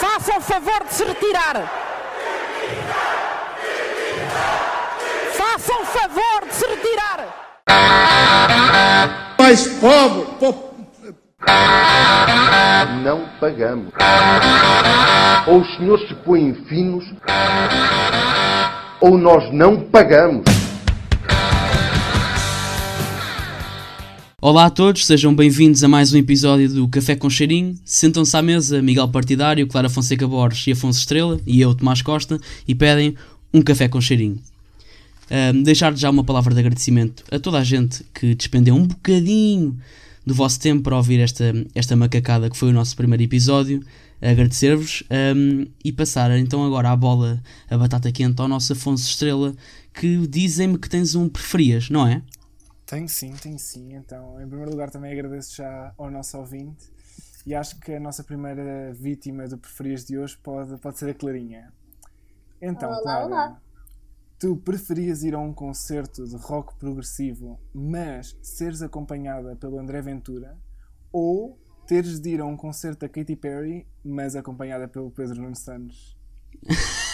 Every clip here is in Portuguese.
Façam o favor de se retirar. Façam o favor de se retirar. Mais pobre, po- não pagamos. Ou os senhores se põem finos, ou nós não pagamos. Olá a todos, sejam bem-vindos a mais um episódio do Café com Cheirinho. Sentam-se à mesa Miguel Partidário, Clara Fonseca Borges e Afonso Estrela, e eu, Tomás Costa, e pedem um café com cheirinho. Ahm, deixar já uma palavra de agradecimento a toda a gente que despendeu um bocadinho do vosso tempo para ouvir esta, esta macacada que foi o nosso primeiro episódio. Agradecer-vos ahm, e passar então agora a bola, a batata quente ao nosso Afonso Estrela, que dizem-me que tens um preferias, não é? Tenho sim, tenho sim. Então, em primeiro lugar, também agradeço já ao nosso ouvinte e acho que a nossa primeira vítima do preferias de hoje pode, pode ser a Clarinha. Então, Olá, Clara, olá. tu preferias ir a um concerto de rock progressivo, mas seres acompanhada pelo André Ventura, ou teres de ir a um concerto da Katy Perry, mas acompanhada pelo Pedro Nuno Santos?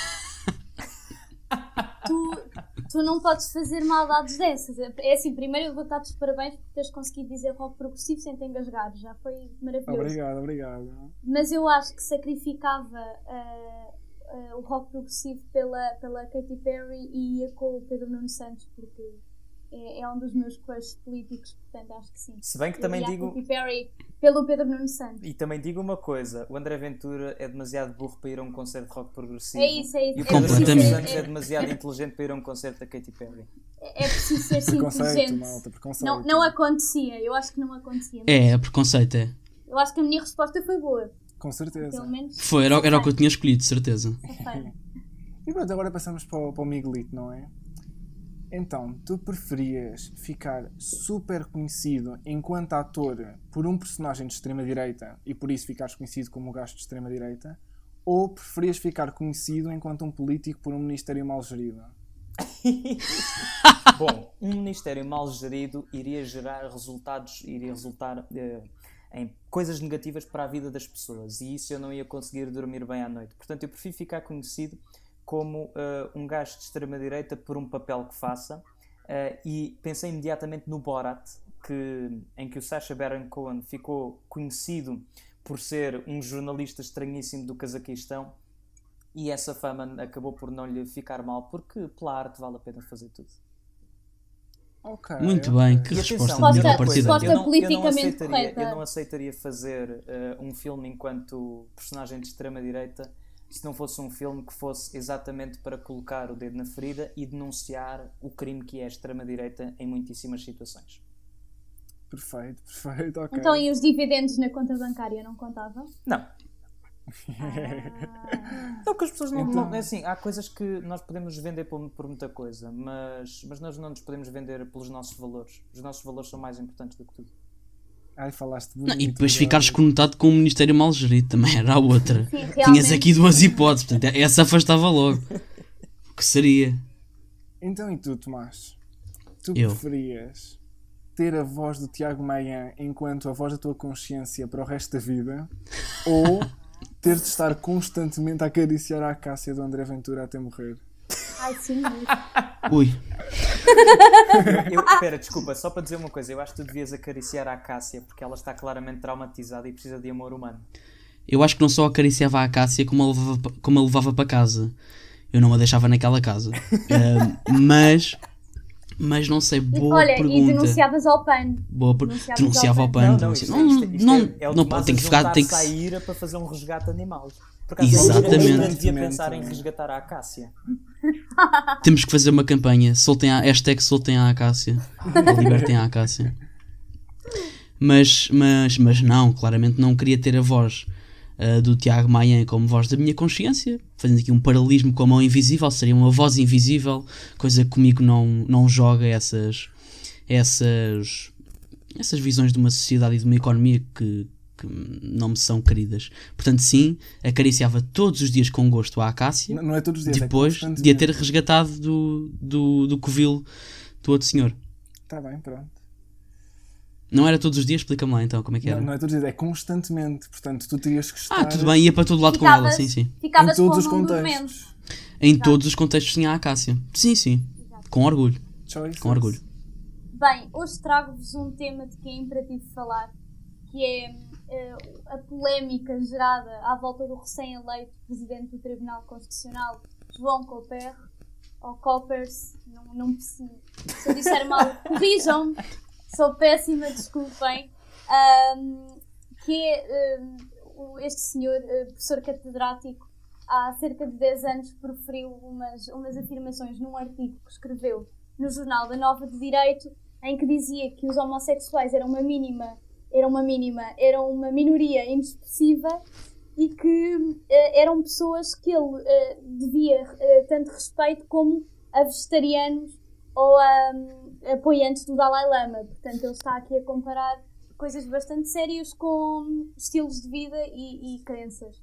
Tu, não podes fazer maldades dessas. É assim, primeiro eu vou dar-te os parabéns por teres conseguido dizer rock progressivo sem te engasgar. Já foi maravilhoso. Obrigado, obrigado. Mas eu acho que sacrificava ah, ah, o rock progressivo pela, pela Katy Perry e ia com o Pedro Nuno Santos, porque é, é um dos meus crushes políticos, portanto acho que sim. Se bem que também à digo, Katy Perry pelo Pedro Nuno Santos. e também digo uma coisa: o André Ventura é demasiado burro para ir a um concerto de rock progressivo. É isso, é isso. E o É Pedro Nuno Completamente. Santos é é- demasiado inteligente para ir a um concerto da Katy Perry. é preciso ser sim inteligente. malta, preconceito. Não, não acontecia, eu acho que não acontecia. É, é preconceito, é. Eu acho que a minha resposta foi boa. Com certeza. Pelo menos. Foi, era, era o que eu tinha escolhido, de certeza. E pronto, agora passamos para o, para o Miguelito, não é? Então, tu preferias ficar super conhecido enquanto ator por um personagem de extrema-direita e por isso ficares conhecido como o gajo de extrema-direita? Ou preferias ficar conhecido enquanto um político por um ministério mal gerido? Bom, um ministério mal gerido iria gerar resultados, iria resultar eh, em coisas negativas para a vida das pessoas e isso eu não ia conseguir dormir bem à noite. Portanto, eu prefiro ficar conhecido como eh, um gajo de extrema-direita por um papel que faça eh, e pensei imediatamente no Borat, que, em que o Sacha Baron Cohen ficou conhecido por ser um jornalista estranhíssimo do Cazaquistão e essa fama acabou por não lhe ficar mal porque pela arte vale a pena fazer tudo. Ok. Muito ok. bem, que E resposta atenção, Miguel Partidário. resposta eu não, eu não aceitaria, eu não aceitaria fazer eh, um filme enquanto personagem de extrema-direita se não fosse um filme que fosse exatamente para colocar o dedo na ferida e denunciar o crime que é a extrema-direita em muitíssimas situações. Perfeito, perfeito, ok. Então, e os dividendos na conta bancária não contavam? Não. É o que as pessoas não, Então- não- é assim, há coisas que nós podemos vender por, por muita coisa, mas, mas nós não nos podemos vender pelos nossos valores. Os nossos valores são mais importantes do que tudo. Ai, falaste Não, e depois ficares conotado com o Ministério mal gerido também era a outra. Sim, Tinhas aqui duas hipóteses, portanto, essa afastava logo. O que seria? Então, e tu, Tomás? Tu Eu. preferias ter a voz do Tiago Maia enquanto a voz da tua consciência para o resto da vida? ou ter de estar constantemente a acariciar a Cássia do André Ventura até morrer? Ai, sim, muito. Ui, Eu, espera, desculpa, só para dizer uma coisa, eu acho que tu devias acariciar a Cássia porque ela está claramente traumatizada e precisa de amor humano. eu acho que não só acariciava a Cássia como a levava, como a levava para casa. Eu não a deixava naquela casa. Ah, mas, mas não sei, boa Olha, e pergunta. denunciavas ao PAN. Boa per... denunciavas Denunciava ao ao PAN. PAN. Não, não, isto, não, isto, isto não, é, é não, tem que a ficar, tem que à ira para fazer um resgate de animais. Por acaso, eu- Exatamente. Eu devia pensar em resgatar a Cássia. Temos que fazer uma campanha. Soltem a hashtag soltem a Acácia. Ou libertem a Acácia. Mas, mas, mas não, claramente não queria ter a voz ah, do Tiago Maia como voz da minha consciência. Fazendo aqui um paralelismo com a mão invisível, seria uma voz invisível, coisa que comigo não, não joga essas, essas, essas visões de uma sociedade e de uma economia que, que não me são queridas. Portanto, sim, acariciava todos os dias com gosto a Acácia Não, não é todos os dias, depois é de a ter resgatado do, do, do covil do outro senhor. Está bem, pronto. Não era todos os dias? Explica-me lá então como é que era. Não, não é todos os dias, é constantemente. Portanto, tu terias que estar Ah, tudo bem, ia para todo lado com ela, Ficavas, sim, sim. em ficavas todos com os contextos. Em todos os contextos tinha a Acácia. Sim, sim. Com orgulho. Choices. Com orgulho. Bem, hoje trago-vos um tema de que é imperativo falar, que é a polémica gerada à volta do recém-eleito Presidente do Tribunal Constitucional, João Copper, ou Coppers, não, não. Se eu disser mal, corrijam-me, sou péssima, desculpem. Ahm, que é ahm, o- este senhor, eh, professor catedrático, há cerca de 10 anos proferiu umas, umas afirmações num artigo que escreveu no jornal da Nova de Direito, em que dizia que os homossexuais eram uma mínima, eram uma mínima, eram uma minoria inexpressiva e que eh, eram pessoas que ele eh, devia eh, tanto respeito como a vegetarianos ou a hum, apoiantes do Dalai Lama. Portanto, ele está aqui a comparar coisas bastante sérias com estilos de vida e, e crenças.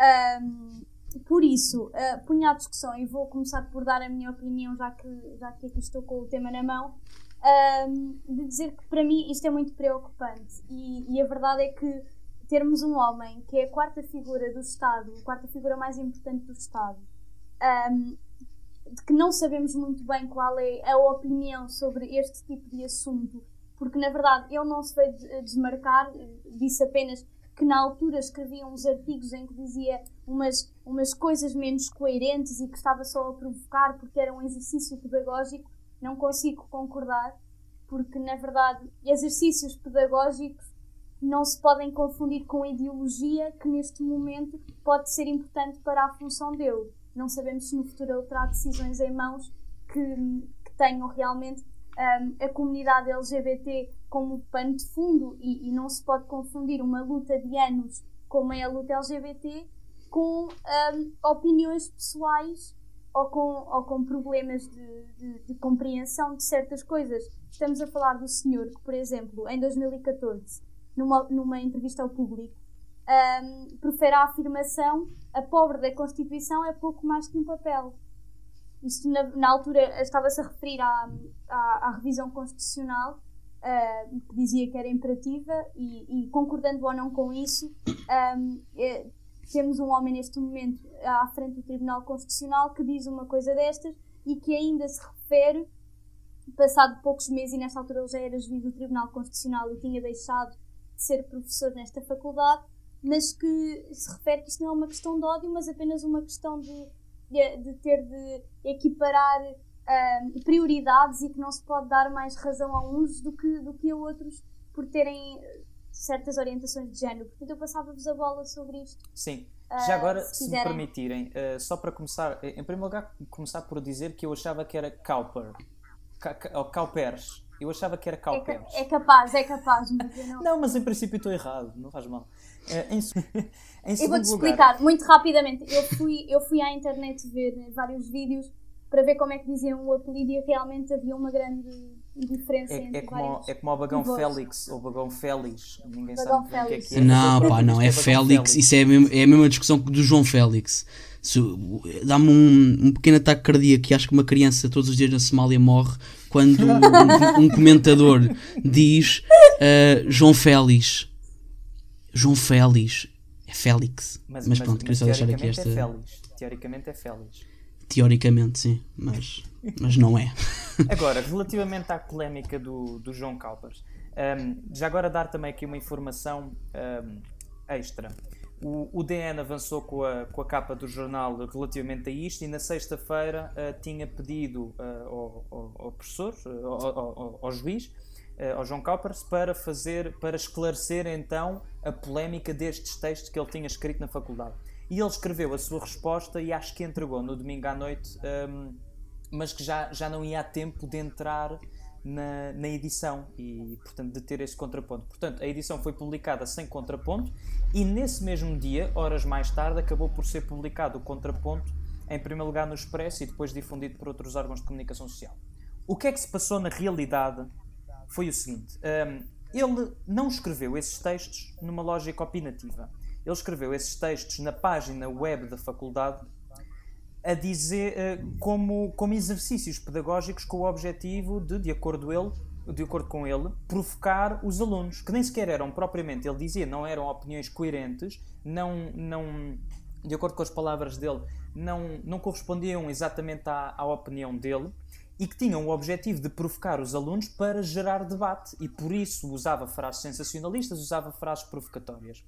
Ahm, por isso, uh, punha à discussão e vou começar por dar a minha opinião, já que, já que aqui estou com o tema na mão, ahm, de dizer que para mim isto é muito preocupante. E, e a verdade é que termos um homem que é a quarta figura do Estado, a quarta figura mais importante do Estado, ahm, de que não sabemos muito bem qual é a opinião sobre este tipo de assunto, porque na verdade ele não se veio de- desmarcar, disse apenas que na altura escrevia uns artigos em que dizia umas, umas coisas menos coerentes e que estava só a provocar porque era um exercício pedagógico, não consigo concordar, porque na verdade exercícios pedagógicos não se podem confundir com ideologia que neste momento pode ser importante para a função dele. Não sabemos se no futuro ele terá decisões em mãos que, que tenham realmente hum, a comunidade LGBT como pano de fundo e, e não se pode confundir uma luta de anos como é a luta LGBT com hum, opiniões pessoais ou com, ou com problemas de, de- de compreensão de certas coisas. Estamos a falar do senhor que, por exemplo, em 2014, numa, numa entrevista ao público, hum, profere a afirmação a pobre da Constituição é pouco mais que um papel. Isto, na, na altura, estava-se a referir à, à, à revisão constitucional, ah, que dizia que era imperativa, e, e concordando ou não com isso, eh, temos um homem neste momento à frente do Tribunal Constitucional que diz uma coisa destas e que ainda se refere, passado poucos meses, e nesta altura ele já era juiz do Tribunal Constitucional e tinha deixado de ser professor nesta faculdade, mas que se refere que isto não é uma questão de ódio, mas apenas uma questão de, de, de ter de equiparar ahm, prioridades e que não se pode dar mais razão a uns do que, do que a outros por terem certas orientações de género. Portanto, eu passava-vos a bola sobre isto. Sim. Ah, Já agora, se se, me permitirem, ah, só para começar, em primeiro lugar, começar por dizer que eu achava que era Cowper. Ou Cowpers. Eu achava que era É, Cowpers. é capaz, é capaz, mas não. Não, mas em princípio estou errado, não faz mal. Ah, em, em Eu vou-te lugar, explicar muito rapidamente. Eu fui, eu fui à internet ver vários vídeos para ver como é que diziam o apelido e realmente havia uma grande diferença é, entre é, como, é como o Bagão vozes. Félix ou Bagão Félix. Ninguém Bagão sabe bem o que é Félix. que é. Não, mas pá, não, é isto Félix. Isso é, a mesma- é a mesma discussão que do João Félix. Dá-me um, um pequeno ataque cardíaco que acho que uma criança todos os dias na Somália morre quando um, um comentador diz ah, João Félix. João Félix. É Félix. Mas, pronto, queria só deixar aqui teoricamente esta. é Félix. Teoricamente é Félix. Teoricamente, sim, mas, mas não é. Agora, relativamente à polémica do, do João Calpas, hum, já agora dar também aqui uma informação hum, extra. O, o DN avançou com a, com a capa do jornal relativamente a isto e na sexta-feira ah, tinha pedido ah, ao, ao- professor, ah, ao, ao- juiz, ao João Calpers, para fazer, para esclarecer então a polémica destes textos que ele tinha escrito na faculdade. E ele escreveu a sua resposta e acho que entregou no domingo à noite hum, mas que já, já não ia a tempo de entrar na, na edição e, portanto, de ter esse contraponto. Portanto, a edição foi publicada sem contraponto e nesse mesmo dia, horas mais tarde, acabou por ser publicado o contraponto, em primeiro lugar no Expresso e depois difundido por outros órgãos de comunicação social. O que é que se passou na realidade foi o seguinte: hum, ele não escreveu esses textos numa lógica opinativa. Ele escreveu esses textos na página web da faculdade a dizer eh, como, como exercícios pedagógicos com o objetivo de, de acordo ele, de acordo com ele, provocar os alunos, que nem sequer eram propriamente, ele dizia, não eram opiniões coerentes, não, não de acordo com as palavras dele, não, não correspondiam exatamente à, à opinião dele e que tinham o objetivo de provocar os alunos para gerar debate e por isso usava frases sensacionalistas, usava frases provocatórias.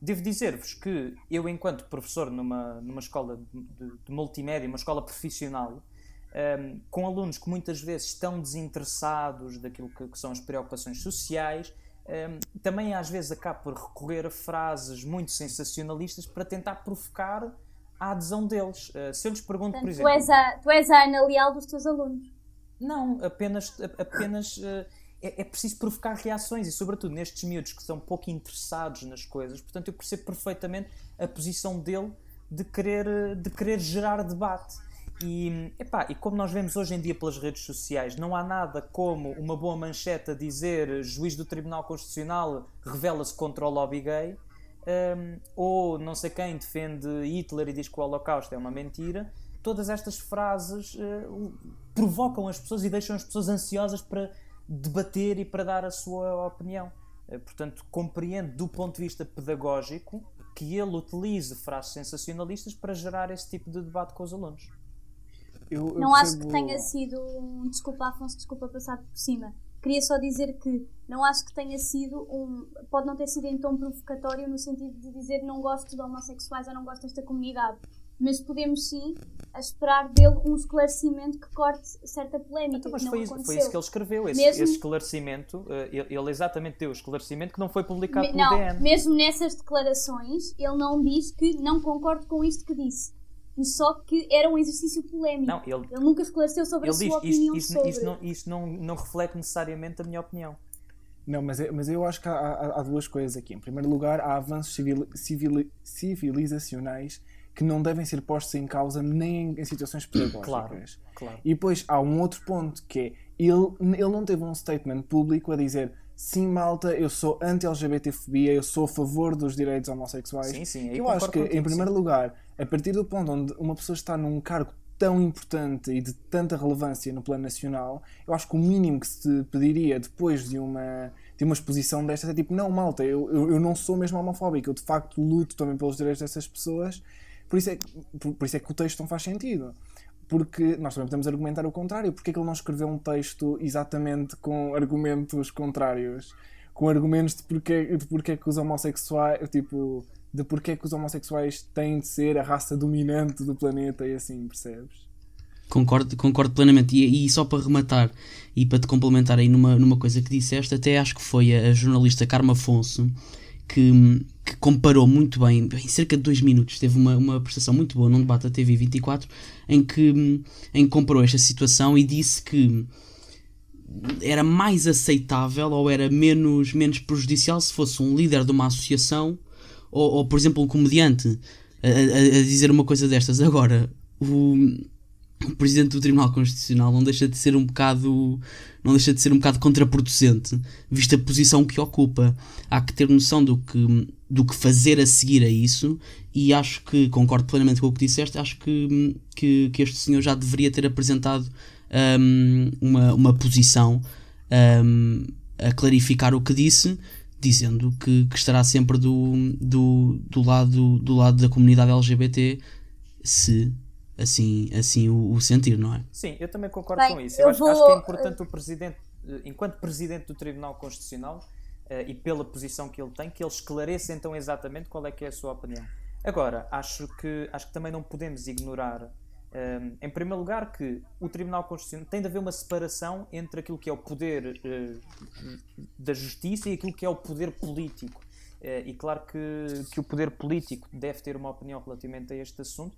Devo dizer-vos que eu, enquanto professor numa, numa escola de, de multimédia, uma escola profissional, um, com alunos que muitas vezes estão desinteressados daquilo que, que são as preocupações sociais, um, também às vezes acabo por recorrer a frases muito sensacionalistas para tentar provocar a adesão deles. Uh, se eu lhes pergunto, Portanto, por exemplo. Tu és, a, tu és a Ana Leal dos teus alunos. Não, apenas, apenas uh, é, é, preciso provocar reações e, sobretudo, nestes miúdos que são pouco interessados nas coisas. Portanto, eu percebo perfeitamente a posição dele de querer, de querer gerar debate. E, epá, e como nós vemos hoje em dia pelas redes sociais, não há nada como uma boa manchete a dizer juiz do Tribunal Constitucional revela-se contra o lobby gay, um, ou não sei quem defende Hitler e diz que o Holocausto é uma mentira. Todas estas frases uh, provocam as pessoas e deixam as pessoas ansiosas para debater e para dar a sua opinião. Uh, portanto, compreendo do ponto de vista pedagógico que ele utilize frases sensacionalistas para gerar esse tipo de debate com os alunos. Eu, eu não percebo... acho que tenha sido um. Desculpa, Afonso, desculpa passar por cima. Queria só dizer que não acho que tenha sido um. Pode não ter sido em tom provocatório no sentido de dizer não gosto de homossexuais ou não gosto desta comunidade. Mas podemos sim esperar dele um esclarecimento que corte certa polémica. Então, mas foi, isso, foi, isso, que ele escreveu, esse, mesmo... esse esclarecimento. Eh, ele, ele, exatamente deu o esclarecimento que não foi publicado Me, pelo não, DN. Mesmo nessas declarações, ele não diz que não concordo com isto que disse só que era um exercício polémico. Não, ele, ele nunca esclareceu sobre a sua diz, opinião isto, sobre... Isto, não, isto não, não reflete necessariamente a minha opinião. Não, mas, é, mas eu acho que há, há, há, duas coisas aqui. Em primeiro lugar, há avanços civil, civil, civilizacionais que não devem ser postos em causa nem em, situações pedagógicas. Claro, claro. E depois há um outro ponto que é ele, ele não teve um statement público a dizer sim, malta, eu sou anti-LGBTfobia, eu sou a favor dos direitos homossexuais. Sim, sim, eu acho que, em primeiro sim. lugar, a partir do ponto onde uma pessoa está num cargo tão importante e de tanta relevância no plano nacional, eu acho que o mínimo que se pediria depois de uma, de uma exposição destas é tipo, não, malta, eu, eu, eu não sou mesmo homofóbico, eu de facto luto também pelos direitos dessas pessoas, por isso é, por, por isso é que o texto não faz sentido porque nós também podemos argumentar o contrário. Porque é que ele não escreveu um texto exatamente com argumentos contrários? Com argumentos de porque, de porque é que os homossexuais, tipo, de porque é que os homossexuais têm de ser a raça dominante do planeta e assim, percebes? Concordo, concordo plenamente. E, e só para rematar e para te complementar aí numa, numa coisa que disseste, até acho que foi a, a jornalista Carma Afonso que, que, comparou muito bem, em cerca de dois minutos, teve uma, uma prestação muito boa num debate da TV 24, em que, em que comparou esta situação e disse que era mais aceitável ou era menos, menos prejudicial se fosse um líder de uma associação ou, ou por exemplo, um comediante a, a, a dizer uma coisa destas. Agora, o o presidente do Tribunal Constitucional não deixa de ser um bocado não deixa de ser um bocado contraproducente vista a posição que ocupa. Há que ter noção do que do que fazer a seguir a isso e acho que concordo plenamente com o que disseste acho que que, que este senhor já deveria ter apresentado um, uma, uma posição um, a clarificar o que disse dizendo que, que estará sempre do, do, do, lado, do lado da comunidade LGBT se assim, assim o, o sentir, não é? Sim, eu também concordo Bem, com isso. Eu, eu acho, vou... acho, que é importante o Presidente, eh, enquanto Presidente do Tribunal Constitucional uh, e pela posição que ele tem, que ele esclareça então exatamente qual é que é a sua opinião. Agora, acho que, acho que também não podemos ignorar, um, eh, em primeiro lugar, que o Tribunal Constitucional tem de haver uma separação entre aquilo que é o poder uh, da justiça e aquilo que é o poder político. Uh, e claro que, que o poder político deve ter uma opinião relativamente a este assunto,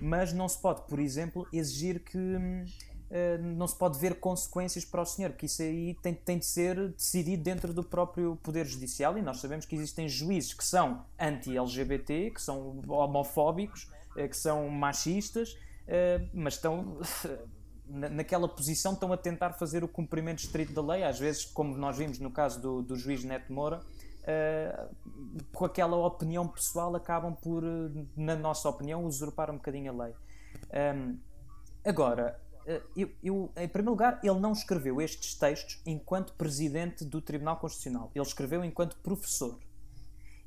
mas não se pode, por exemplo, exigir que uh, não se pode ver consequências para o senhor, porque isso aí tem, tem de ser decidido dentro do próprio Poder Judicial e nós sabemos que existem juízes que são anti-LGBT, que são homofóbicos, uh, que são machistas, uh, mas estão. naquela posição estão a tentar fazer o cumprimento estrito da lei, às vezes, como nós vimos no caso do, do juiz Neto Moura, uh, com aquela opinião pessoal, acabam por, na nossa opinião, usurpar um bocadinho a lei. Um, agora, eh, eu, eu, em primeiro lugar, ele não escreveu estes textos enquanto presidente do Tribunal Constitucional. Ele escreveu enquanto professor.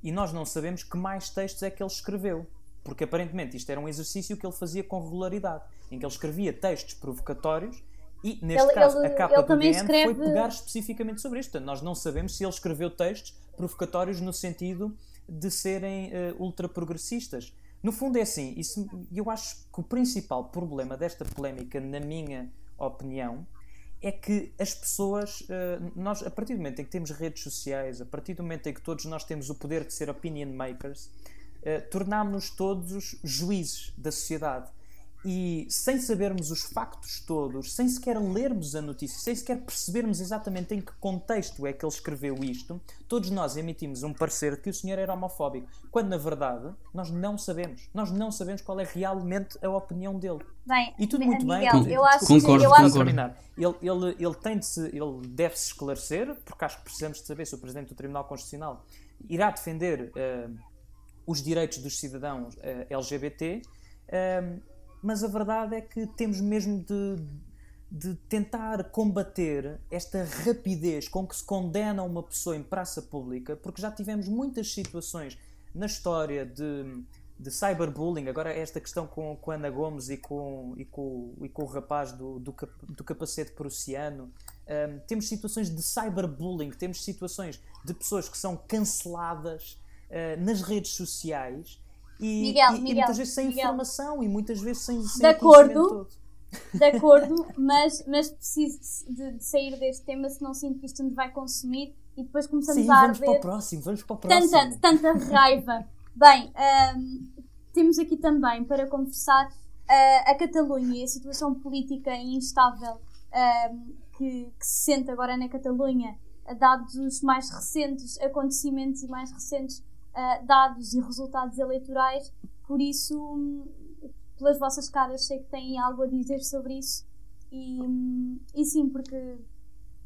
E nós não sabemos que mais textos é que ele escreveu. Porque aparentemente isto era um exercício que ele fazia com regularidade, em que ele escrevia textos provocatórios e, neste Ele- caso, ele- a capa do DN escreve- foi pegar especificamente sobre isto. Portanto, nós não sabemos se ele escreveu textos provocatórios no sentido de serem eh, ultraprogressistas. No fundo é assim, isso, eu acho que o principal problema desta polémica, na minha opinião, é que as pessoas, eh, nós, a partir do momento em que temos redes sociais, a partir do momento em que todos nós temos o poder de ser opinion makers, eh, tornámos-nos todos juízes da sociedade. E sem sabermos os factos todos, sem sequer lermos a notícia, sem sequer percebermos exatamente em que contexto é que ele escreveu isto, todos nós emitimos um parecer de que o senhor era homofóbico, quando na verdade nós não sabemos. Nós não sabemos qual é realmente a opinião dele. Bem, E tudo muito bem. Miguel, tudo- eu acho Concordo, que, eu acho, concordo. ele, ele, ele, tem de se, ele deve se esclarecer, porque acho que precisamos de saber se o Presidente do Tribunal Constitucional irá defender eh, os direitos dos cidadãos eh, LGBT, eh, mas a verdade é que temos mesmo de, de tentar combater esta rapidez com que se condena uma pessoa em praça pública, porque já tivemos muitas situações na história de, de cyberbullying, agora esta questão com, com Ana Gomes e com, e com, e com o rapaz do, do, cap- do capacete prussiano, Ahm, temos situações de cyberbullying, temos situações de pessoas que são canceladas ah, nas redes sociais e, Miguel, e- e Miguel, muitas vezes sem Miguel. informação e muitas vezes sem, sem De acordo. todo. de acordo, mas, mas preciso de, de sair deste tema, senão sinto que isto nos vai consumir e depois começamos Sim, a vamos para o arder próximo, vamos para o próximo. tanta, tanta raiva. Bem, ahm, temos aqui também para conversar ah, a Catalunha e a situação política instável ahm, que, que se sente agora na Catalunha, dados os mais recentes acontecimentos e mais recentes ah, dados e resultados eleitorais. Por isso, hum, pelas vossas caras, sei que têm algo a dizer sobre isso. E, hum, e sim, porque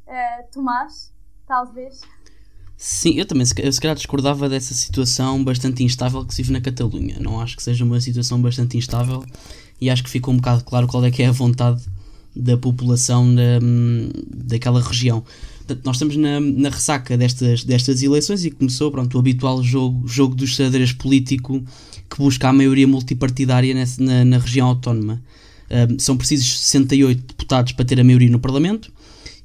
ah, Tomás, talvez. Sim, eu também eu se calhar discordava dessa situação bastante instável que se vive na Catalunha. Não acho que seja uma situação bastante instável e acho que ficou um bocado claro qual é que é a vontade da população da, daquela região. Portanto, nós estamos na, na ressaca destas, destas eleições e começou pronto, o habitual jogo, jogo do xadrez político que busca a maioria multipartidária nessa- na, na região autónoma. Um, são precisos 68 deputados para ter a maioria no Parlamento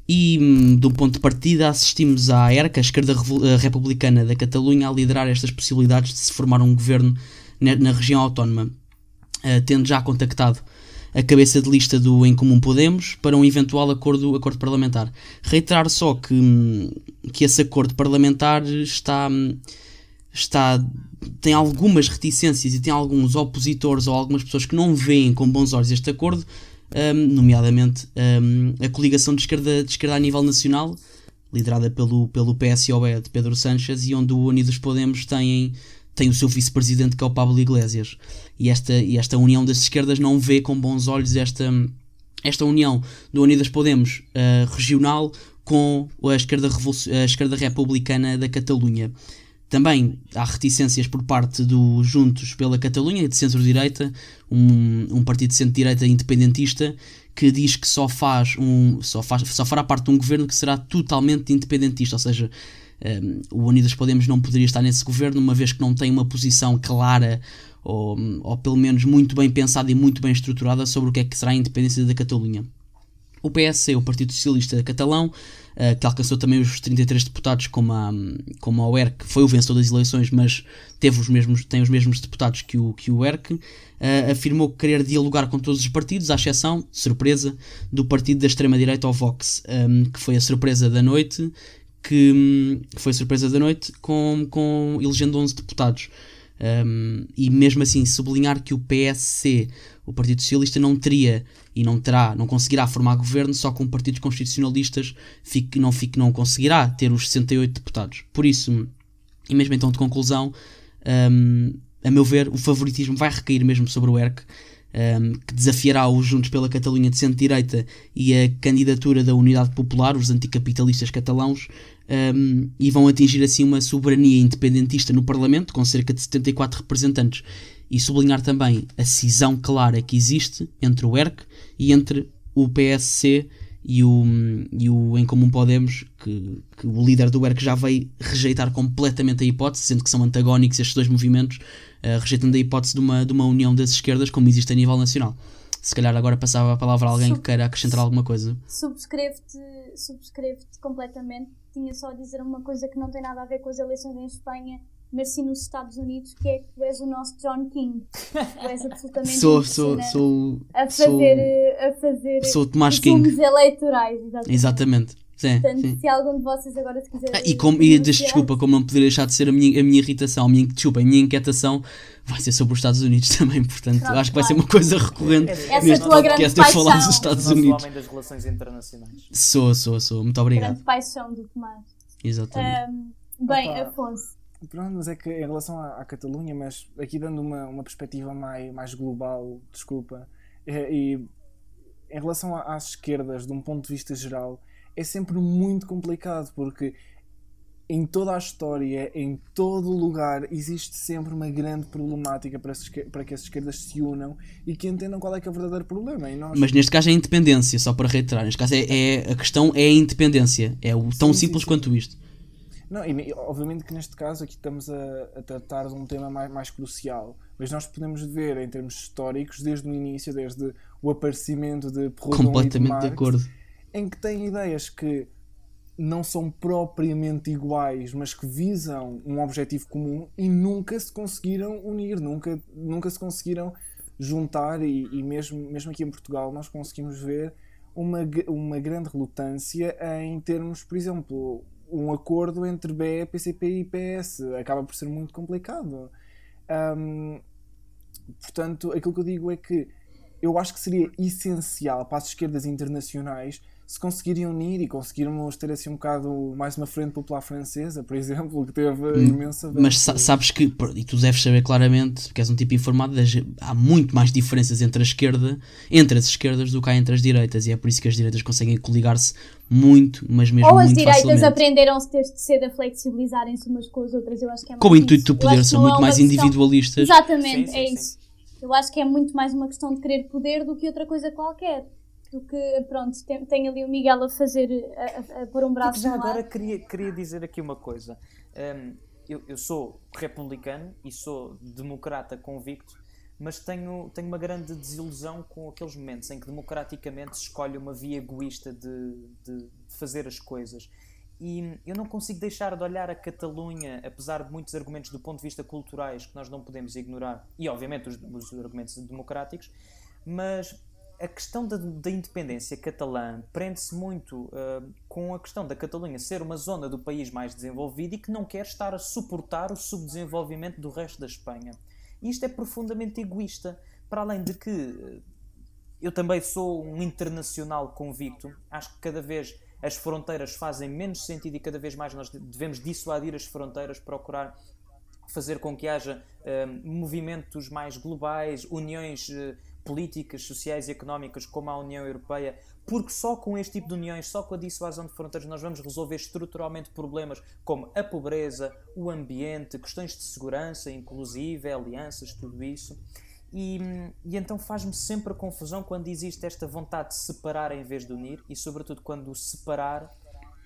e hum, de um ponto de partida assistimos à ERC, a esquerda eh, republicana da Catalunha, a liderar estas possibilidades de se formar um governo na, na região autónoma, eh, tendo já contactado a cabeça de lista do Em Comum Podemos para um eventual acordo, acordo parlamentar. Reiterar só que, hum, que esse acordo parlamentar está, hum, está tem algumas reticências e tem alguns opositores ou algumas pessoas que não veem com bons olhos este acordo, hum, nomeadamente hum, a coligação de esquerda, de esquerda a nível nacional, liderada pelo, pelo PSOE de Pedro Sánchez e onde o Unidos Podemos tem, tem o seu vice-presidente que é o Pablo Iglesias. E esta, e esta união das esquerdas não vê com bons olhos esta, esta união do Unidas Podemos eh, regional com a esquerda, a esquerda republicana da Catalunha. Também há reticências por parte do Juntos pela Catalunha, de centro-direita, um, um partido de centro-direita independentista, que diz que só faz um só, faz, só fará parte de um governo que será totalmente independentista, ou seja, o Unidas Podemos não poderia estar nesse governo, uma vez que não tem uma posição clara ou, ou pelo menos muito bem pensada e muito bem estruturada sobre o que é que será a independência da Catalunha. O PSC, o Partido Socialista Catalão, eh, que alcançou também os 33 deputados, como a, como a UERC, foi o vencedor das eleições, mas teve os mesmos, tem os mesmos deputados que o, que o UERC, eh, afirmou querer dialogar com todos os partidos, à exceção, surpresa, do partido da extrema-direita, o Vox, que foi a surpresa da noite, que, hum, foi surpresa da noite, com, com elegendo 11 deputados. Um, e mesmo assim sublinhar que o PSC, o Partido Socialista, não teria e não terá, não conseguirá formar governo só com partidos constitucionalistas, fique, não, fique, não conseguirá ter os 68 deputados. Por isso, e mesmo então de conclusão, um, a meu ver, o favoritismo vai recair mesmo sobre o ERC, um, que desafiará os Juntos pela Catalunha de centro-direita e a candidatura da Unidade Popular, os anticapitalistas catalãos, um, e vão atingir assim uma soberania independentista no Parlamento, com cerca de 74 representantes, e sublinhar também a cisão clara que existe entre o ERC e entre o PSC e o, e o Em Comum Podemos, que, que o líder do ERC já veio rejeitar completamente a hipótese, sendo que são antagónicos estes dois movimentos, uh, rejeitando a hipótese de uma, de uma união das esquerdas como existe a nível nacional. Se calhar agora passava a palavra a alguém Sub que queira acrescentar alguma coisa. Subscrevo-te subscrevo completamente. Tinha só a dizer uma coisa que não tem nada a ver com as eleições em Espanha, mas sim nos Estados Unidos, que é que tu és o nosso John King. Tu és absolutamente Sou, sou, sou, a sou, fazer, eh, a fazer sou Tomás King. eleitorais. Exatamente. Exatamente. Sim, Portanto, sim. se algum de vocês agora se quiser. Ah, e, como, e deixa, desculpa, como não poderia deixar de ser a minha, a minha irritação, a minha, desculpa, a minha inquietação vai ser sobre os Estados Unidos também, portanto, Pronto, acho que vai ser claro. uma coisa recorrente Essa é neste podcast eu falar dos. Estados Unidos. homem das relações internacionais. Sou, sou, sou, muito obrigado. Grande paixão do Tomás. Exatamente. Ahm, bem, Opa. Afonso, Pronto, mas é que em relação à, à Catalunha, mas aqui dando uma, uma perspectiva mais, mais global, desculpa, é, e em relação às esquerdas, de um ponto de vista geral, é sempre muito complicado porque em toda a história, em todo lugar, existe sempre uma grande problemática para, para que as esquerdas se unam e que entendam qual é que é o verdadeiro problema. Nós, Mas neste caso é a independência, só para reiterar. Neste caso é, é- a questão é a independência. É o tão Sim, sim, simples sim. quanto isto. Não, e obviamente que neste caso aqui estamos a, a tratar de um tema mais, mais crucial, mas nós podemos ver em termos históricos desde o início, desde o aparecimento de Proudhon e de Completamente de Marx, acordo. Em que têm ideias que não são propriamente iguais, mas que visam um objetivo comum e nunca se conseguiram unir, nunca, nunca se conseguiram juntar e, e mesmo, mesmo aqui em Portugal nós conseguimos ver uma, uma grande relutância em termos, por exemplo, um acordo entre BE, PCP e PS. Acaba por ser muito complicado. Ahm, portanto, aquilo que eu digo é que eu acho que seria essencial para as esquerdas internacionais se conseguirem unir e conseguirmos ter assim um bocado mais uma frente popular francesa, por exemplo, que teve imensa Hum, Mas sa- sabes que, e tu deves saber claramente, porque és um tipo informado, há muito mais diferenças entre a esquerda, entre as esquerdas do que há entre as direitas, e é por isso que as direitas conseguem coligar-se muito, mas mesmo ou as muito direitas facilmente. aprenderam-se desde cedo a flexibilizarem-se umas com as outras. Eu acho que é mais Com o intuito Eu poder não muito é mais individualistas. Exatamente, Sim, sim, é sim. isso. Eu acho que é muito mais uma questão de querer poder do que outra coisa qualquer. Do que, pronto, tem, tem ali o Miguel a fazer, a, a, a pôr um braço Já ar. agora queria, queria dizer aqui uma coisa. Hum, eu, eu sou republicano e sou democrata convicto, mas tenho, tenho uma grande desilusão com aqueles momentos em que democraticamente se escolhe uma via egoísta de, de, de fazer as coisas. E eu não consigo deixar de olhar a Catalunha, apesar de muitos argumentos do ponto de vista culturais que nós não podemos ignorar, e obviamente os, os argumentos democráticos, mas a questão da, da independência catalã prende-se muito ah, com a questão da Catalunha ser uma zona do país mais desenvolvido e que não quer estar a suportar o subdesenvolvimento do resto da Espanha. E isto é profundamente egoísta, para além de que eh, eu também sou um internacional convicto, acho que cada vez as fronteiras fazem menos sentido e cada vez mais nós devemos dissuadir as fronteiras, procurar fazer com que haja eh, movimentos mais globais, uniões políticas, sociais e económicas como a União Europeia, porque só com este tipo de uniões, só com a dissuasão de fronteiras, nós vamos resolver estruturalmente problemas como a pobreza, o ambiente, questões de segurança, inclusive, alianças, tudo isso. E, e então faz-me sempre confusão quando existe esta vontade de separar em vez de unir, e sobretudo quando separar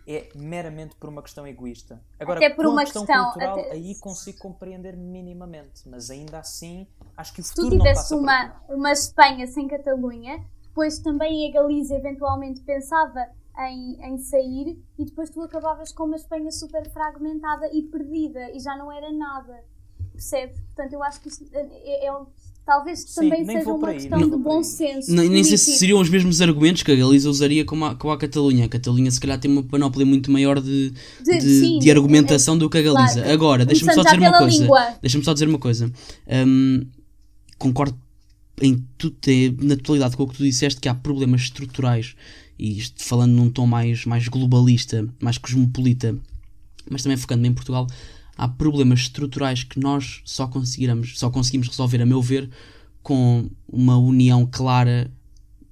é meramente por uma questão egoísta. Agora, Até por uma questão, questão- cultural, até- aí consigo compreender minimamente, mas ainda assim acho que o Se tu futuro não tivesse passa por uma, aqui. uma Espanha sem Catalunha, depois também a Galiza eventualmente pensava em, em sair e depois tu acabavas com uma Espanha super fragmentada e perdida e já não era nada. Percebes? Portanto, eu acho que isto é, é- é- talvez Sim, também seja uma aí, questão de bom senso. Nem, nem sei se político. seriam os mesmos argumentos que a Galiza usaria como a, como a Catalunha. A Catalunha, se calhar, tem uma panóplia muito maior de, De- de, sim, de argumentação do que a Galiza. claro. Agora, deixa-me só dizer uma coisa. Deixa-me só dizer uma coisa. Hum, concordo em tudo, eh, na totalidade com o que tu disseste, que há problemas estruturais, e isto falando num tom mais, mais globalista, mais cosmopolita, mas também focando em Portugal, há problemas estruturais que nós só conseguiremos, só conseguimos resolver, a meu ver, com uma união clara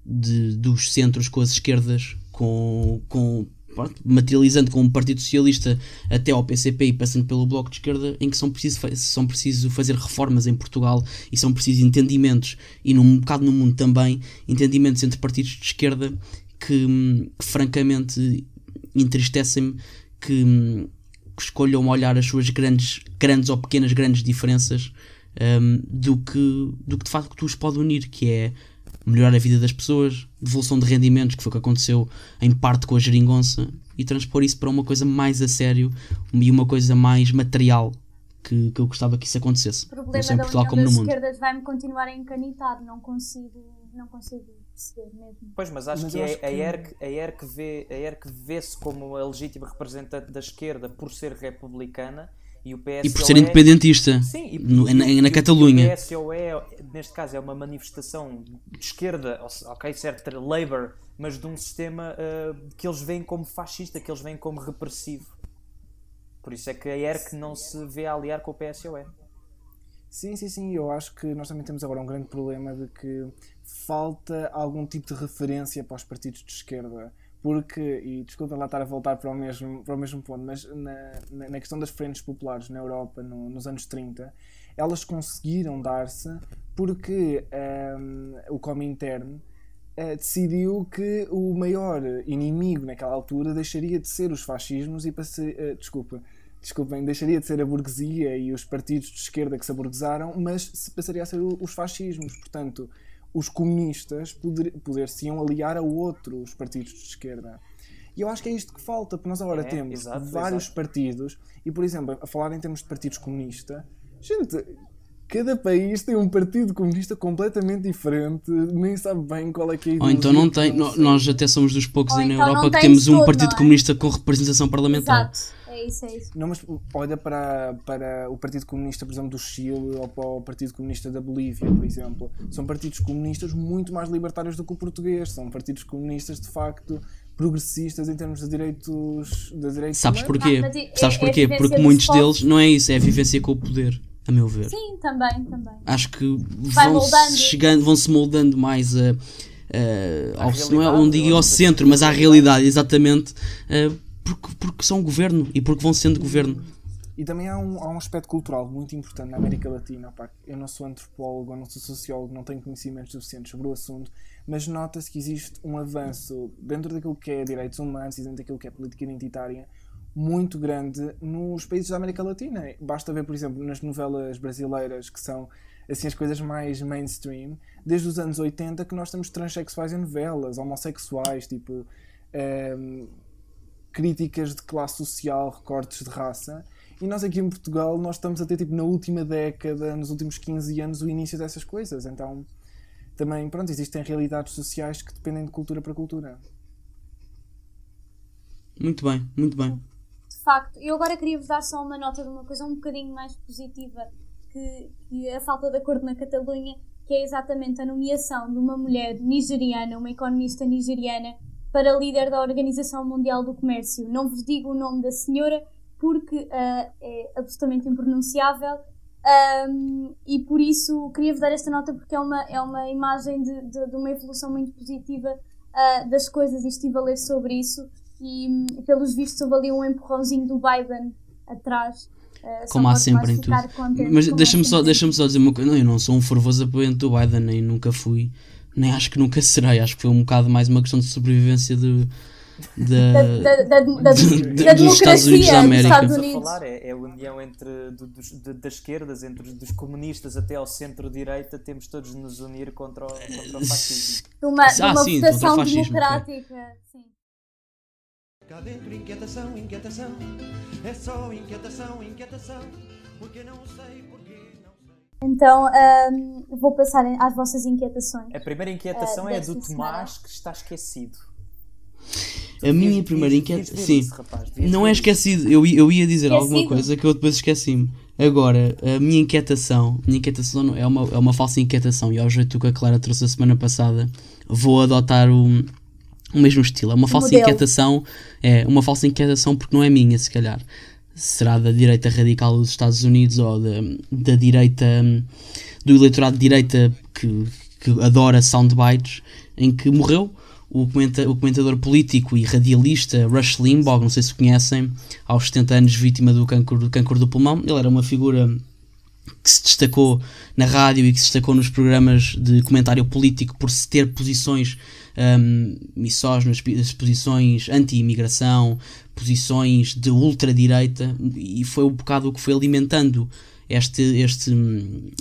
de, dos centros com as esquerdas, com, com pronto, materializando com o Partido Socialista até ao PCP e passando pelo Bloco de Esquerda, em que são preciso, são preciso fazer reformas em Portugal e são precisos entendimentos, e num um bocado no mundo também, entendimentos entre partidos de esquerda que, que francamente entristecem-me que escolham olhar as suas grandes, grandes ou pequenas grandes diferenças hum, do, que, do que de facto os pode unir, que é melhorar a vida das pessoas, devolução de rendimentos, que foi o que aconteceu em parte com a geringonça, e transpor isso para uma coisa mais a sério e uma coisa mais material, que, que eu gostava que isso acontecesse. O Não problema só em da Portugal como no mundo. Esquerdas vai-me continuar a encanitar, não consigo, não consigo perceber mesmo. Pois, mas acho Mas que, é- acho a que- ERC, a ERC vê, a ERC vê-se como a legítima representante da esquerda por ser republicana e o PSOE... E por ser independentista Sim, e, no- e- na, e- na Catalunha. O PSOE, neste caso, é uma manifestação de esquerda, ok, certo, Labour, mas de um sistema ah, que eles veem como fascista, que eles veem como repressivo. Por isso é que a ERC não se vê a aliar com o PSOE. Sim, sim, sim. Eu acho que nós também temos agora um grande problema de que falta algum tipo de referência para os partidos de esquerda. Porque, e desculpem lá estar a voltar para o mesmo, para o mesmo ponto, mas na, na, na questão das frentes populares na Europa no- nos anos 30, elas conseguiram dar-se porque ehm, o Comintern eh, decidiu que o maior inimigo naquela altura deixaria de ser os fascismos e passe, eh, desculpa, desculpem, deixaria de ser a burguesia e os partidos de esquerda que se aburguesaram, mas se passaria a ser o- os fascismos. Portanto, os comunistas poder, poder-se-iam aliar a outros partidos de esquerda. E eu acho que é isto que falta, porque nós agora É, temos exato, vários exato. partidos, e por exemplo, a falar em termos de partidos comunistas, gente, cada país tem um partido comunista completamente diferente, nem sabe bem qual é que é a Ou então não tem, nós até somos dos poucos Ou aí na então Europa que tem temos um Partido é? Comunista com representação parlamentar. Exato, é isso, é isso. Não, mas olha para, para o Partido Comunista, por exemplo, do Chile ou para o Partido Comunista da Bolívia, por exemplo. São partidos comunistas muito mais libertários do que o português. São partidos comunistas, de facto, progressistas em termos de direitos, de direitos Sabes humanos. porquê? Ah, mas é- Sabes é porquê? vivência Porque muitos povos. deles não é isso, é a vivência com o poder, a meu ver. Sim, também, também. Acho que Vai vão moldando. -se chegando, vão se moldando mais a, a- ao, não, é, não digo ao centro, mas à realidade, exatamente, eh, porque, porque são governo e porque vão sendo governo. E também há um, há um aspecto cultural muito importante na América Latina. Eu não sou antropólogo, eu não sou sociólogo, não tenho conhecimentos suficientes sobre o assunto, mas nota-se que existe um avanço dentro daquilo que é direitos humanos e dentro daquilo que é política identitária muito grande nos países da América Latina. Basta ver, por exemplo, nas novelas brasileiras, que são assim as coisas mais mainstream, desde os anos 80 que nós temos transexuais em novelas, homossexuais, tipo ehm, críticas de classe social, recortes de raça. E nós aqui em Portugal, nós estamos a ter, tipo, na última década, nos últimos 15 anos, o início dessas coisas. Então, também, pronto, existem realidades sociais que dependem de cultura para cultura. Muito bem, muito bem. De facto, eu agora queria-vos dar só uma nota de uma coisa um bocadinho mais positiva que, que a falta de acordo na Catalunha, que é exatamente a nomeação de uma mulher nigeriana, uma economista nigeriana, para líder da Organização Mundial do Comércio. Não vos digo o nome da senhora porque ah, é absolutamente impronunciável ahm, e por isso queria-vos dar esta nota porque é uma, é uma imagem de, de, de uma evolução muito positiva ah, das coisas e estive a ler sobre isso e pelos vistos houve ali um empurrãozinho do Biden atrás. só Como há sempre em tudo. contente, Mas deixa-me só, deixa só dizer uma coisa. Não, eu não sou um fervoroso apoiante do Biden, nem nunca fui, nem acho que nunca serei. Acho que foi um bocado mais uma questão de sobrevivência de, da, da, da, da, da, de- da dos Estados democracia Unidos da América. dos Estados Estamos a Unidos. falar é, é a união entre do- dos- de- das esquerdas, entre os- dos comunistas até ao centro-direita, temos todos de nos unir contra o, contra o fascismo. De uma, Ah, uma votação fascismo, democrática. Sim. Cá dentro inquietação, inquietação, é só inquietação, inquietação, porque não sei. Então hum, vou passar às vossas inquietações. A primeira inquietação Ah, é a do Tomás que está esquecido. A minha primeira inquietação. Sim, isso, rapaz, não é esquecido. Eu, eu ia dizer alguma Esquecido? coisa que eu depois esqueci-me. Agora, a minha inquietação, minha inquietação é uma, é uma falsa inquietação e ao jeito que a Clara trouxe a semana passada, vou adotar o, o mesmo estilo. É uma falsa inquietação, é uma falsa inquietação porque não é minha, se calhar. Será da direita radical dos Estados Unidos ou da, da direita hum, do eleitorado de direita que, que adora soundbites, em que morreu o, comenta, o comentador político e radialista Rush Limbaugh, não sei se conhecem, aos 70 anos vítima do cancro, do cancro do pulmão. Ele era uma figura que se destacou na rádio e que se destacou nos programas de comentário político por se ter posições um, misóginas, posições anti-imigração, posições de ultradireita, e foi um bocado o que foi alimentando este, este,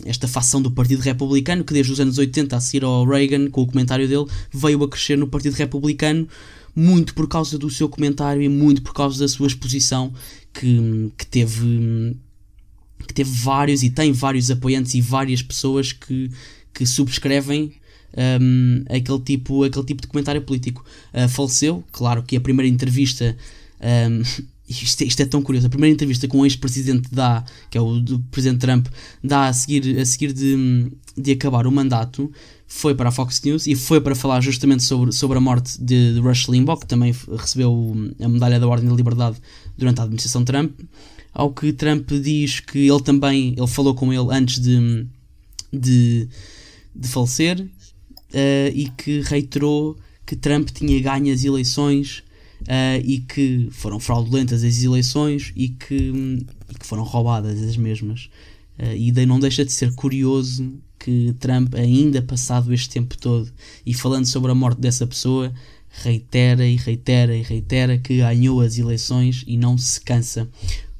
esta facção do Partido Republicano, que desde os anos 80, a seguir ao Reagan, com o comentário dele, veio a crescer no Partido Republicano, muito por causa do seu comentário e muito por causa da sua exposição, que, que teve que teve vários e tem vários apoiantes e várias pessoas que, que subscrevem um, aquele, tipo, aquele tipo de comentário político. Uh, faleceu, claro que a primeira entrevista. Um, isto, isto, é, tão curioso. A primeira entrevista com o ex-presidente dá, que é o do presidente Trump, dá a seguir, a seguir de, de acabar o mandato, foi para a Fox News e foi para falar justamente sobre, sobre a morte de, de Rush Limbaugh, que também recebeu a medalha da Ordem da Liberdade durante a administração Trump. Ao que Trump diz que ele também ele falou com ele antes de, de, de falecer uh, e que reiterou que Trump tinha ganho as eleições uh, e que foram fraudulentas as eleições e que, e que foram roubadas as mesmas. Uh, e daí não deixa de ser curioso que Trump, ainda passado este tempo todo e falando sobre a morte dessa pessoa, reitera e reitera e reitera que ganhou as eleições e não se cansa.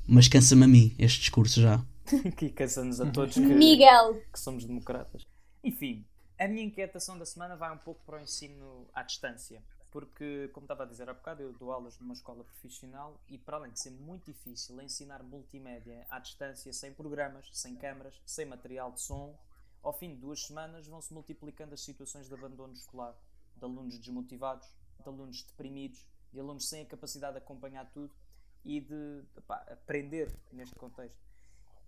Mas cansa-me a mim este discurso já. que cansa-nos a todos que, Miguel. que somos democratas. Enfim, a minha inquietação da semana vai um pouco para o ensino à distância. Porque, como estava a dizer há bocado, eu dou aulas numa escola profissional e, para além de ser muito difícil ensinar multimédia à distância, sem programas, sem câmaras, sem material de som, ao fim de duas semanas vão-se multiplicando as situações de abandono escolar, de alunos desmotivados, de alunos deprimidos, de alunos sem a capacidade de acompanhar tudo e de epá, aprender neste contexto.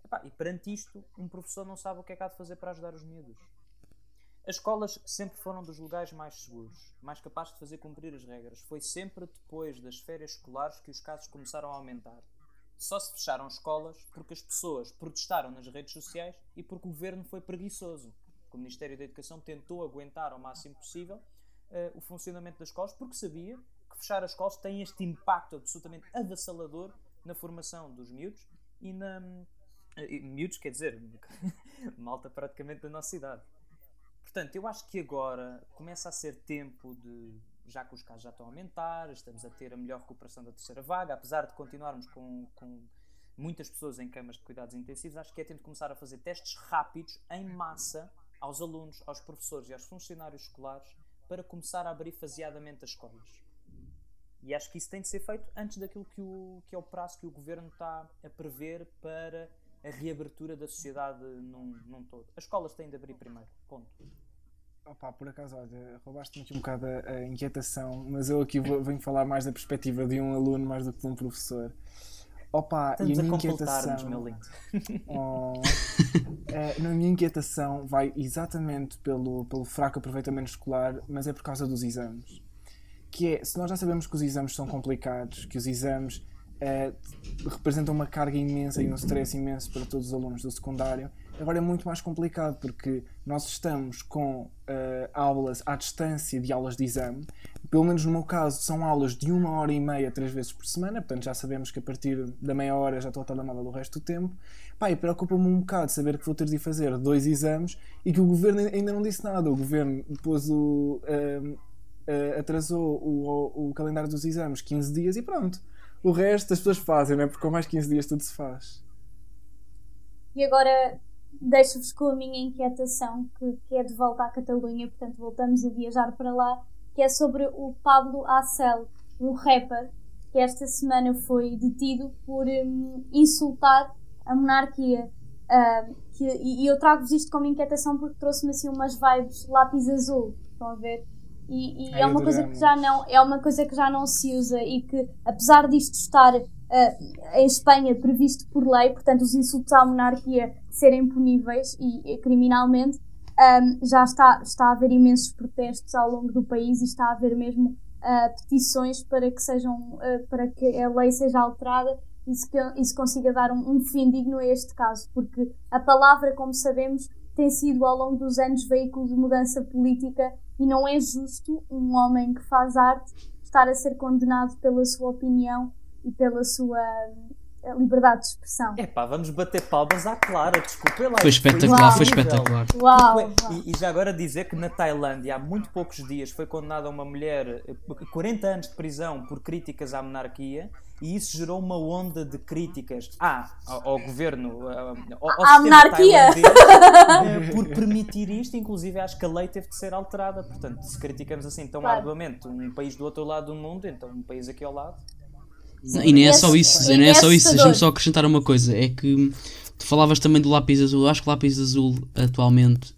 Epá, e perante isto, um professor não sabe o que é que há de fazer para ajudar os miúdos. As escolas sempre foram dos lugares mais seguros, mais capazes de fazer cumprir as regras. Foi sempre depois das férias escolares que os casos começaram a aumentar. Só se fecharam escolas porque as pessoas protestaram nas redes sociais e porque o governo foi preguiçoso. O Ministério da Educação tentou aguentar ao máximo possível uh, o funcionamento das escolas porque sabia que fechar as escolas tem este impacto absolutamente avassalador na formação dos miúdos e na. Uh, miúdos, quer dizer, malta praticamente da nossa idade. Portanto, eu acho que agora começa a ser tempo de, já que os casos já estão a aumentar, estamos a ter a melhor recuperação da terceira vaga, apesar de continuarmos com, com muitas pessoas em camas de cuidados intensivos, acho que é tempo de começar a fazer testes rápidos, em massa, aos alunos, aos professores e aos funcionários escolares, para começar a abrir faseadamente as escolas. E acho que isso tem de ser feito antes daquilo que, o, que é o prazo que o governo está a prever para a reabertura da sociedade num, num todo. As escolas têm de abrir primeiro. Ponto. Opa, por acaso, olha, roubaste-me aqui um bocado a, a, inquietação, mas eu aqui vou, venho falar mais da perspectiva de um aluno mais do que de um professor. Opa, Estamos e a minha a inquietação. meu lindo. Oh, é, a minha inquietação vai exatamente pelo, pelo fraco aproveitamento escolar, mas é por causa dos exames. Que é, se nós já sabemos que os exames são complicados, que os exames é, representam uma carga imensa e um stress imenso para todos os alunos do secundário, Agora é muito mais complicado porque nós estamos com uh, aulas à distância de aulas de exame. Pelo menos no meu caso, são aulas de uma hora e meia, três vezes por semana. Portanto, já sabemos que a partir da meia hora já estou a telemóvel o resto do tempo. Pá, e preocupa-me um bocado saber que vou ter de fazer dois exames e que o governo ainda não disse nada. O governo depois o, uh, uh, atrasou o, o, calendário dos exames 15 dias e pronto. O resto as pessoas fazem, não é? Porque com mais 15 dias tudo se faz. E agora deixo-vos com a minha inquietação, que, que, é de volta à Catalunha, portanto voltamos a viajar para lá, que é sobre o Pablo Acel, um rapper que esta semana foi detido por um, insultar a monarquia. Uh, que, e, eu trago-vos isto como inquietação porque trouxe-me assim umas vibes lápis azul, estão a ver? E, e é uma coisa que já não é uma coisa que já não se usa e que apesar disto estar uh, em Espanha previsto por lei, portanto os insultos à monarquia serem puníveis e, e criminalmente, um, já está, está a haver imensos protestos ao longo do país e está a haver mesmo uh, petições para que, sejam, uh, para que a lei seja alterada e se, e se consiga dar um, um, fim digno a este caso, porque a palavra, como sabemos, tem sido ao longo dos anos veículo de mudança política e não é justo um homem que faz arte estar a ser condenado pela sua opinião e pela sua eh, liberdade de expressão. É pá, vamos bater palmas à Clara, desculpa lá. Foi isto espetacular, foi espetacular. Uau! E, e já agora dizer que na Tailândia há muito poucos dias foi condenada uma mulher eh, 40 anos de prisão por críticas à monarquia e isso gerou uma onda de críticas ah, ao, ao governo, ah, ao, ao À sistema monarquia. tailandês, eh, por permitir isto. Inclusive acho que a lei teve de ser alterada. Portanto, se criticamos assim tão Claro. arduamente um país do outro lado do mundo, então um país aqui ao lado. E nem é só É isso, assustador. nem é É só isso. Deixa-me só acrescentar uma coisa: é que tu falavas também do lápis azul. Eu acho que o lápis azul, atualmente,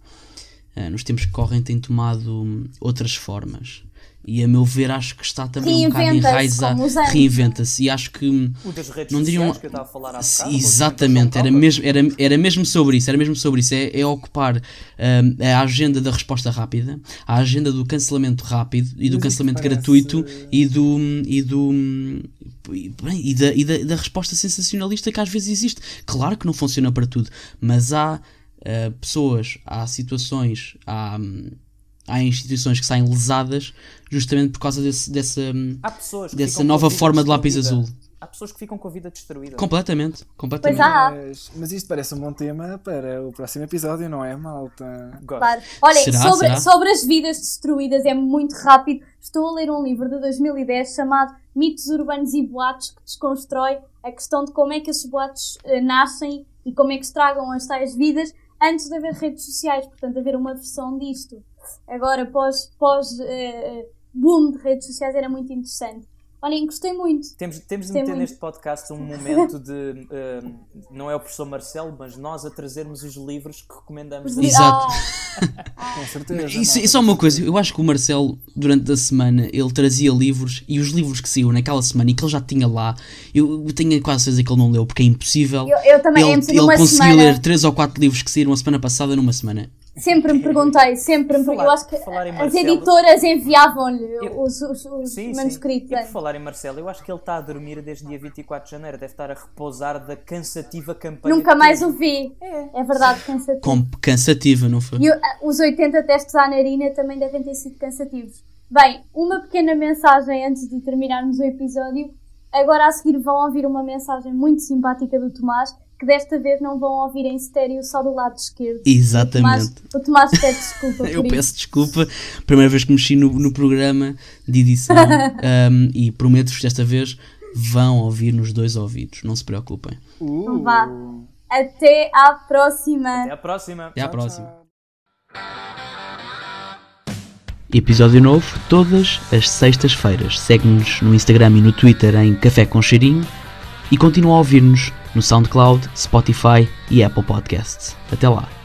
eh, nos tempos que correm, tem tomado outras formas. E a meu ver, acho que está também um bocado enraizado. anos. Reinventa-se. E acho que. O das redes Não sociais diriam- que eu estava a falar há Se- bocado. Exatamente, era mesmo, era, era mesmo sobre isso, era mesmo sobre isso, é, é ocupar hum, a agenda da resposta rápida, a agenda do cancelamento rápido e do Mas cancelamento parece- gratuito e do e do e, bem, e da, e da, da resposta sensacionalista que às vezes existe. Claro que não funciona para tudo, mas há uh, pessoas, há situações, há, hum, há instituições que saem lesadas justamente por causa desse, dessa, hum, dessa com nova forma de lápis azul. Há pessoas que ficam com a vida destruída. Completamente, completamente. Pois há. Mas, mas isto parece um bom tema para o próximo episódio, não é, malta? Gosto. Claro. Olhem, Será? sobre, Será? sobre as vidas destruídas é muito rápido. Estou a ler um livro de 2010 chamado Mitos Urbanos e Boatos que desconstrói a questão de como é que esses boatos eh, nascem e como é que estragam as tais vidas antes de haver redes sociais. Portanto, haver uma versão disto. Agora, pós, pós eh, boom de redes sociais era muito interessante. Olhem, gostei muito. Temos, temos de Gostei meter muito. neste podcast um momento de. eh, não é o professor Marcelo, mas nós a trazermos os livros que recomendamos. Os Exato. Ah, Com certeza. Isso, isso é uma coisa, eu acho que o Marcelo, durante a semana, ele trazia livros e os livros que saíram naquela semana e que ele já tinha lá, eu eu tenho quase certeza que ele não leu, porque é impossível. eu, eu também, é ele impossível ele conseguiu semana. ler 3 ou 4 livros que saíram a semana passada numa semana. Sempre me perguntei, sempre me Falar- Eu acho que em as Marcelo- editoras enviavam-lhe os, os, os Sim, manuscritos. sim. E é. por falar em Marcelo, eu acho que ele está a dormir desde dia 24 de janeiro. Deve estar a repousar da cansativa campanha. Nunca mais o vi. É, verdade, cansativo. Com, cansativa, não foi? E ah, os 80 testes à narina também devem ter sido cansativos. Bem, uma pequena mensagem antes de terminarmos o episódio. Agora a seguir vão ouvir uma mensagem muito simpática do Tomás, que desta vez não vão ouvir em estéreo só do lado esquerdo. Exatamente. O Tomás, o Tomás pede desculpa por Eu isso. peço desculpa, primeira vez que mexi no, no programa de edição um, e prometo-vos desta vez vão ouvir nos dois ouvidos, não se preocupem. Uh, Então vá. Até à próxima! Até à próxima. Até à próxima. Episódio novo todas as sextas-feiras. Segue-nos no Instagram e no Twitter em Café com Cheirinho e continua a ouvir-nos no SoundCloud, Spotify e Apple Podcasts. Até lá.